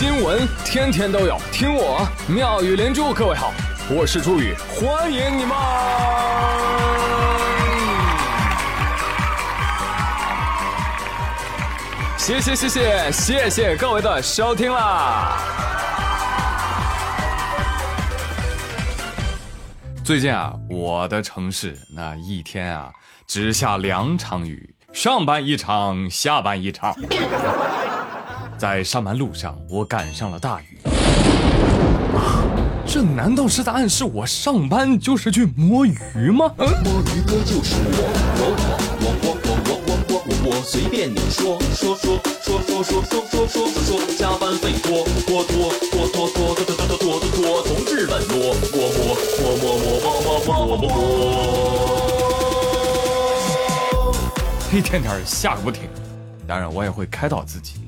新闻天天都有，听我妙语连珠。各位好，我是朱宇，欢迎你们！谢谢谢谢谢谢各位的收听啦！最近啊，我的城市那一天啊，只下两场雨，上班一场，下班一场。在上班路上，我赶上了大雨。这难道是在暗示我上班就是去摸鱼吗？摸鱼哥就是我，我我我我我我我我我随便你说说说说说说说说说说说，加班费多多多多多多多多多多多多，从日本摸摸摸摸摸摸摸摸摸摸摸，一天天下个不停。当然，我也会开导自己。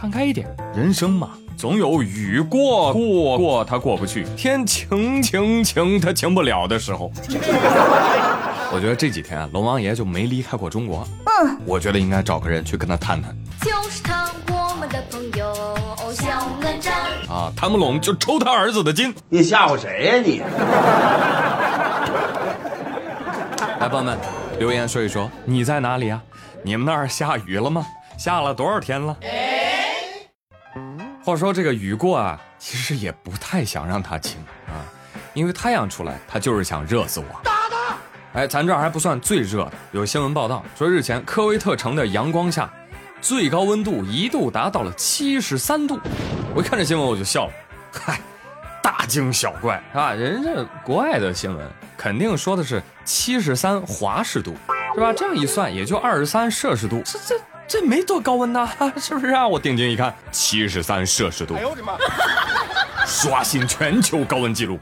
啊，看开一点，人生嘛，总有雨过过过他过不去，天晴晴晴他晴不了的时候。我觉得这几天啊，龙王爷就没离开过中国。嗯，我觉得应该找个人去跟他谈谈。就是他，我们的朋友小能战。啊，谈不拢就抽他儿子的筋。你吓唬谁呀你？来，朋友们，留言说一说你在哪里啊？你们那儿下雨了吗？下了多少天了？话说这个雨过啊，其实也不太想让它晴啊，因为太阳出来，它就是想热死我。打他！哎，咱这还不算最热的，有新闻报道说，日前科威特城的阳光下，最高温度一度达到了七十三度。我一看这新闻我就笑了，嗨，大惊小怪啊！人家国外的新闻肯定说的是七十三华氏度，是吧？这样一算也就二十三摄氏度，这这。这没多高温呐，是不是啊？我定睛一看，七十三摄氏度，哎呦我的妈！刷新全球高温记录。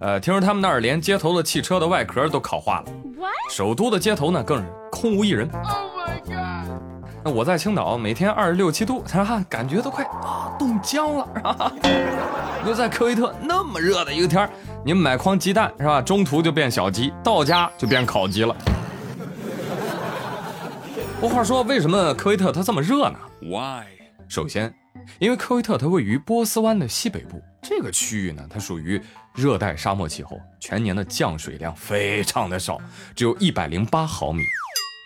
呃，听说他们那儿连街头的汽车的外壳都烤化了。首都的街头呢，更是空无一人。Oh my god！那我在青岛，每天二十六七度，哈，感觉都快啊冻僵了，是吧？就在科威特那么热的一个天你们买筐鸡蛋是吧？中途就变小鸡，到家就变烤鸡了。不话说，为什么科威特它这么热呢？Why？首先，因为科威特它位于波斯湾的西北部，这个区域呢，它属于热带沙漠气候，全年的降水量非常的少，只有一百零八毫米。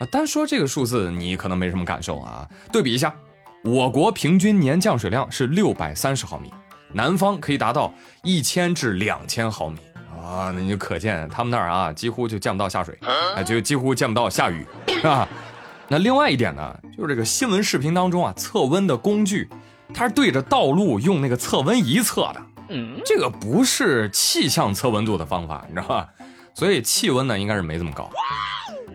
啊，单说这个数字，你可能没什么感受啊。对比一下，我国平均年降水量是六百三十毫米，南方可以达到一千至两千毫米啊，那你就可见他们那儿啊，几乎就见不到下水，啊，就几乎见不到下雨，是 吧？那另外一点呢，就是这个新闻视频当中啊，测温的工具，它是对着道路用那个测温仪测的，嗯，这个不是气象测温度的方法，你知道吧？所以气温呢应该是没这么高。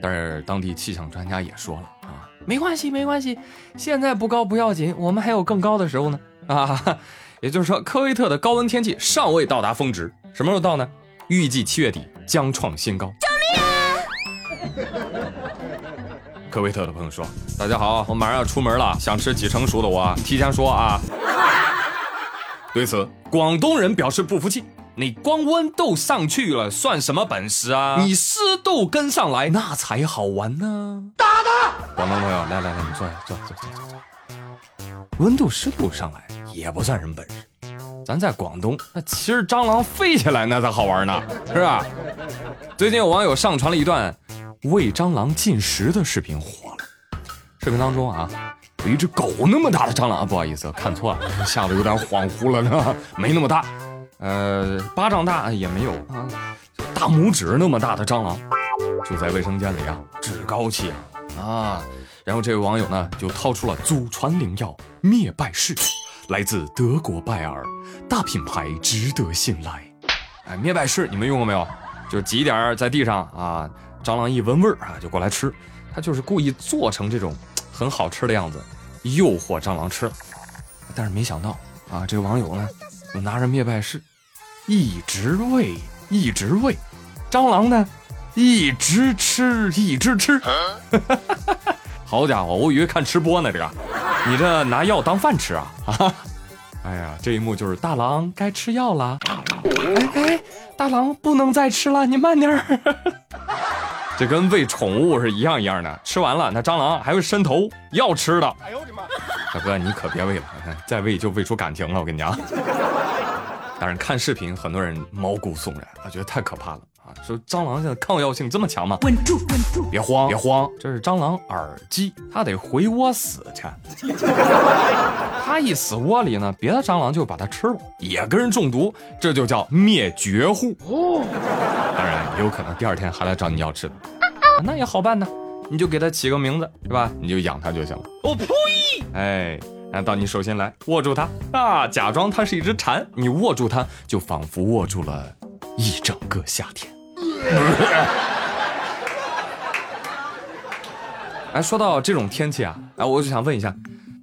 但是当地气象专家也说了啊，没关系，没关系，现在不高不要紧，我们还有更高的时候呢啊。也就是说，科威特的高温天气尚未到达峰值，什么时候到呢？预计七月底将创新高。救命啊！科威特的朋友说：“大家好，我马上要出门了，想吃几成熟的我提前说啊。”对此，广东人表示不服气：“你光温度上去了，算什么本事啊？你湿度跟上来，那才好玩呢！”打他！广东朋友，来来来，你坐下，坐坐坐坐坐。温度湿度上来也不算什么本事，咱在广东，那其实蟑螂飞起来那才好玩呢，是吧？最近有网友上传了一段。喂蟑螂进食的视频火了。视频当中啊，有一只狗那么大的蟑螂，不好意思，看错了，吓得有点恍惚了呢，没那么大，呃，巴掌大也没有啊，大拇指那么大的蟑螂，就在卫生间里啊，趾高气昂啊。然后这位网友呢，就掏出了祖传灵药灭败式，来自德国拜耳，大品牌，值得信赖。哎，灭败式你们用过没有？就挤点在地上啊。蟑螂一闻味儿啊，就过来吃。他就是故意做成这种很好吃的样子，诱惑蟑螂吃。但是没想到啊，这个网友呢，就拿着灭败式，一直喂，一直喂，蟑螂呢，一直吃，一直吃。好家伙，我以为看吃播呢，这个，你这拿药当饭吃啊？啊！哎呀，这一幕就是大郎该吃药了。哎哎，大郎不能再吃了，你慢点儿。这跟喂宠物是一样一样的，吃完了那蟑螂还会伸头要吃的。哎呦我的妈！大哥，你可别喂了，再喂就喂出感情了。我跟你讲。但是，看视频很多人毛骨悚然，啊，觉得太可怕了啊！说蟑螂现在抗药性这么强吗？稳住，稳住，别慌，别慌，这是蟑螂耳机，它得回窝死去。它一死窝里呢，别的蟑螂就把它吃了，也跟人中毒，这就叫灭绝户。当然，也有可能第二天还来找你要吃的，那也好办呢，你就给它起个名字，是吧？你就养它就行了。我呸！哎。那到你手心来握住它啊？假装它是一只蝉，你握住它，就仿佛握住了一整个夏天。哎，说到这种天气啊，哎，我就想问一下，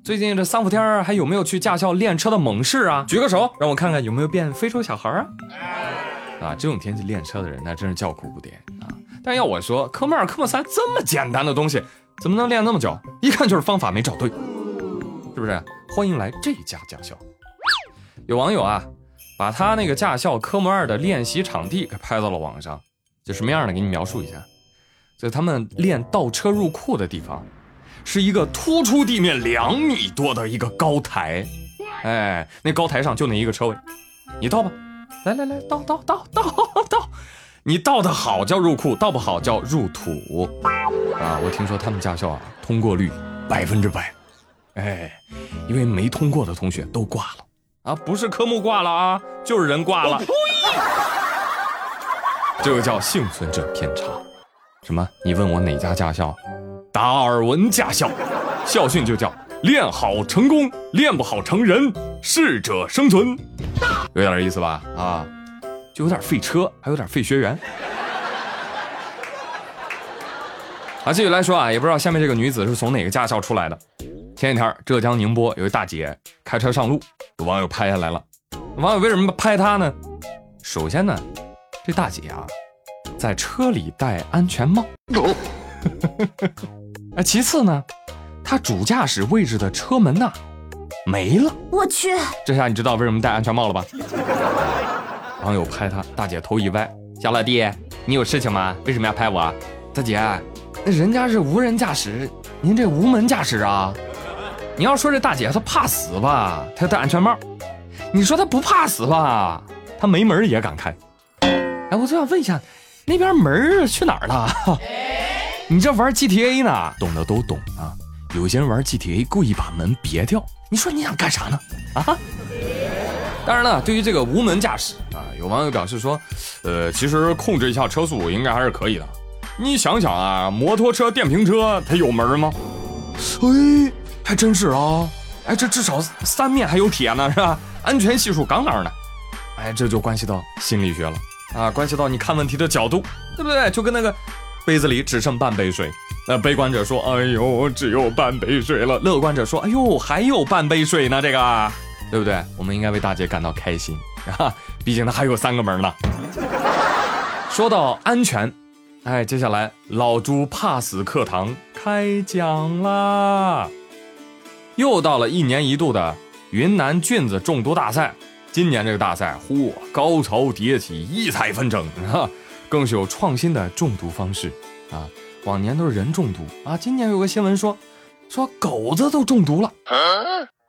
最近这三伏天还有没有去驾校练车的猛士啊？举个手，让我看看有没有变非洲小孩啊？啊，这种天气练车的人那真是叫苦不迭啊！但要我说，科目二、科目三这么简单的东西，怎么能练那么久？一看就是方法没找对。是不是？欢迎来这家驾校。有网友啊，把他那个驾校科目二的练习场地给拍到了网上，就什么样的？给你描述一下。就他们练倒车入库的地方，是一个突出地面两米多的一个高台。哎，那高台上就那一个车位，你倒吧。来来来，倒倒倒倒倒。你倒的好叫入库，倒不好叫入土。啊，我听说他们驾校啊，通过率百分之百。哎，因为没通过的同学都挂了啊，不是科目挂了啊，就是人挂了。这个叫幸存者偏差。什么？你问我哪家驾校？达尔文驾校。校训就叫练好成功，练不好成人，适者生存。有点意思吧？啊，就有点费车，还有点费学员。啊，继续来说啊，也不知道下面这个女子是从哪个驾校出来的。前几天，浙江宁波有一大姐开车上路，有网友拍下来了。网友为什么拍她呢？首先呢，这大姐啊，在车里戴安全帽。哎，其次呢，她主驾驶位置的车门呐没了。我去，这下你知道为什么戴安全帽了吧？网友拍他，大姐头一歪：“小老弟，你有事情吗？为什么要拍我？”大姐，那人家是无人驾驶，您这无门驾驶啊？你要说这大姐她怕死吧，她戴安全帽；你说她不怕死吧，她没门也敢开。哎，我就想问一下，那边门去哪儿了？你这玩 GTA 呢？懂的都懂啊。有些人玩 GTA 故意把门别掉，你说你想干啥呢？啊？当然了，对于这个无门驾驶啊，有网友表示说，呃，其实控制一下车速应该还是可以的。你想想啊，摩托车、电瓶车它有门吗？哎。还真是啊，哎，这至少三面还有铁呢，是吧？安全系数杠杠的，哎，这就关系到心理学了啊，关系到你看问题的角度，对不对？就跟那个杯子里只剩半杯水，那悲观者说：“哎呦，只有半杯水了。”乐观者说：“哎呦，还有半杯水呢，这个，对不对？我们应该为大姐感到开心啊，毕竟她还有三个门呢。”说到安全，哎，接下来老朱怕死课堂开讲啦。又到了一年一度的云南菌子中毒大赛，今年这个大赛，嚯，高潮迭起，异彩纷呈啊！更是有创新的中毒方式啊！往年都是人中毒。啊，今年有个新闻说，说狗子都中毒了，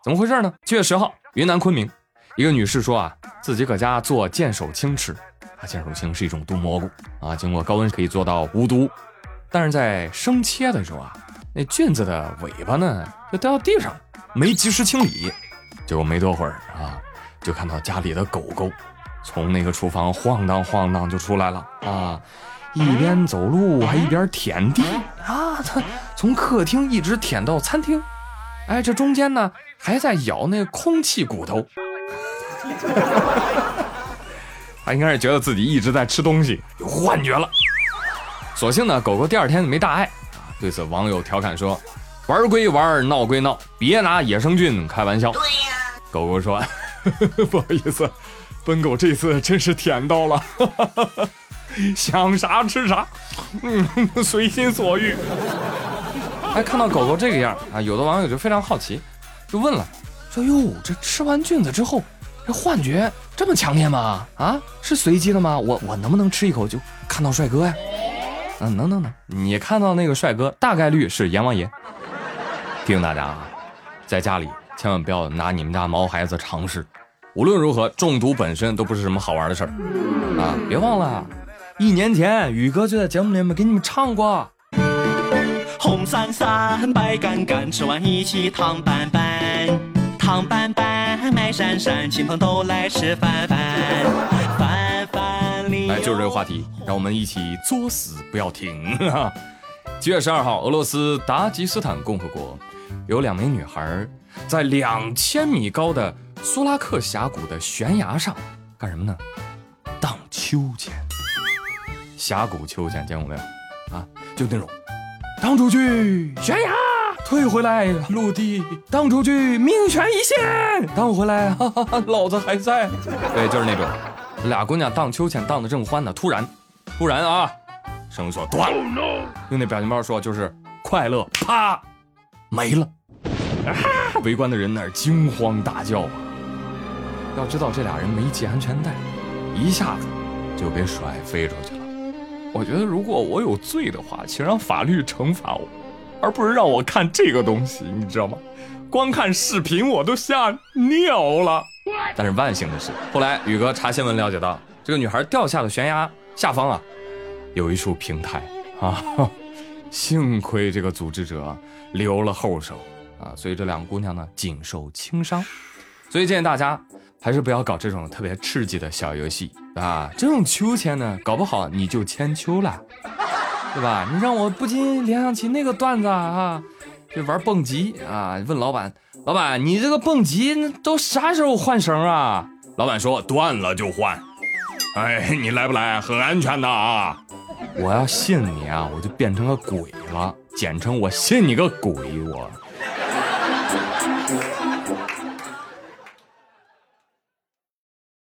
怎么回事呢？七月十号，云南昆明，一个女士说啊，自己搁家做剑手青吃，啊，剑手青是一种毒蘑菇。啊，经过高温可以做到无毒，但是在生切的时候啊。那菌子的尾巴呢，就掉到地上，没及时清理，结果没多会儿啊，就看到家里的狗狗从那个厨房晃荡晃荡就出来了。啊，一边走路还一边舔地啊，它从客厅一直舔到餐厅，哎，这中间呢还在咬那空气骨头，他应该是觉得自己一直在吃东西，有幻觉了。所幸呢，狗狗第二天没大碍。对此，网友调侃说：“玩归玩，闹归闹，别拿野生菌开玩笑。”对呀，狗狗说：“ 不好意思，奔狗这次真是舔到了，想啥吃啥，嗯，随心所欲。”哎，看到狗狗这个样啊，有的网友就非常好奇，就问了：“说哟，这吃完菌子之后，这幻觉这么强烈吗？啊，是随机的吗？我我能不能吃一口就看到帅哥呀？”嗯，能能能，你看到那个帅哥，大概率是阎王爷。提醒大家啊，在家里千万不要拿你们家毛孩子尝试。无论如何，中毒本身都不是什么好玩的事儿啊！别忘了，一年前宇哥就在节目里面给你们唱过。红伞伞，白杆杆，吃完一起糖拌拌，糖拌拌，麦闪闪，亲朋都来吃饭饭，饭饭里。哎，就是这个话题，让我们一起作死不要停。七月十二号，俄罗斯达吉斯坦共和国有两名女孩在两千米高的。苏拉克峡谷的悬崖上干什么呢？荡秋千。峡谷秋千见过没有？啊，就那种荡出去悬崖，退回来陆地，荡出去命悬一线，荡回来哈 哈哈，老子还在。对，就是那种俩姑娘荡秋千荡得正欢呢，突然，突然啊，绳索断了，用那表情包说就是快乐啪没了。啊，围观的人那儿惊慌大叫啊。要知道这俩人没系安全带，一下子就给甩飞出去了。我觉得如果我有罪的话，请让法律惩罚我，而不是让我看这个东西，你知道吗？光看视频我都吓尿了。但是万幸的是，后来宇哥查新闻了解到，这个女孩掉下的悬崖下方啊，有一处平台啊，幸亏这个组织者留了后手啊，所以这两个姑娘呢仅受轻伤。所以建议大家。还是不要搞这种特别刺激的小游戏啊！这种秋千呢，搞不好你就千秋了，对吧？你让我不禁联想起那个段子啊，就玩蹦极啊，问老板，老板你这个蹦极都啥时候换绳啊？老板说断了就换。哎，你来不来？很安全的啊！我要信你啊，我就变成个鬼了，简称我信你个鬼我。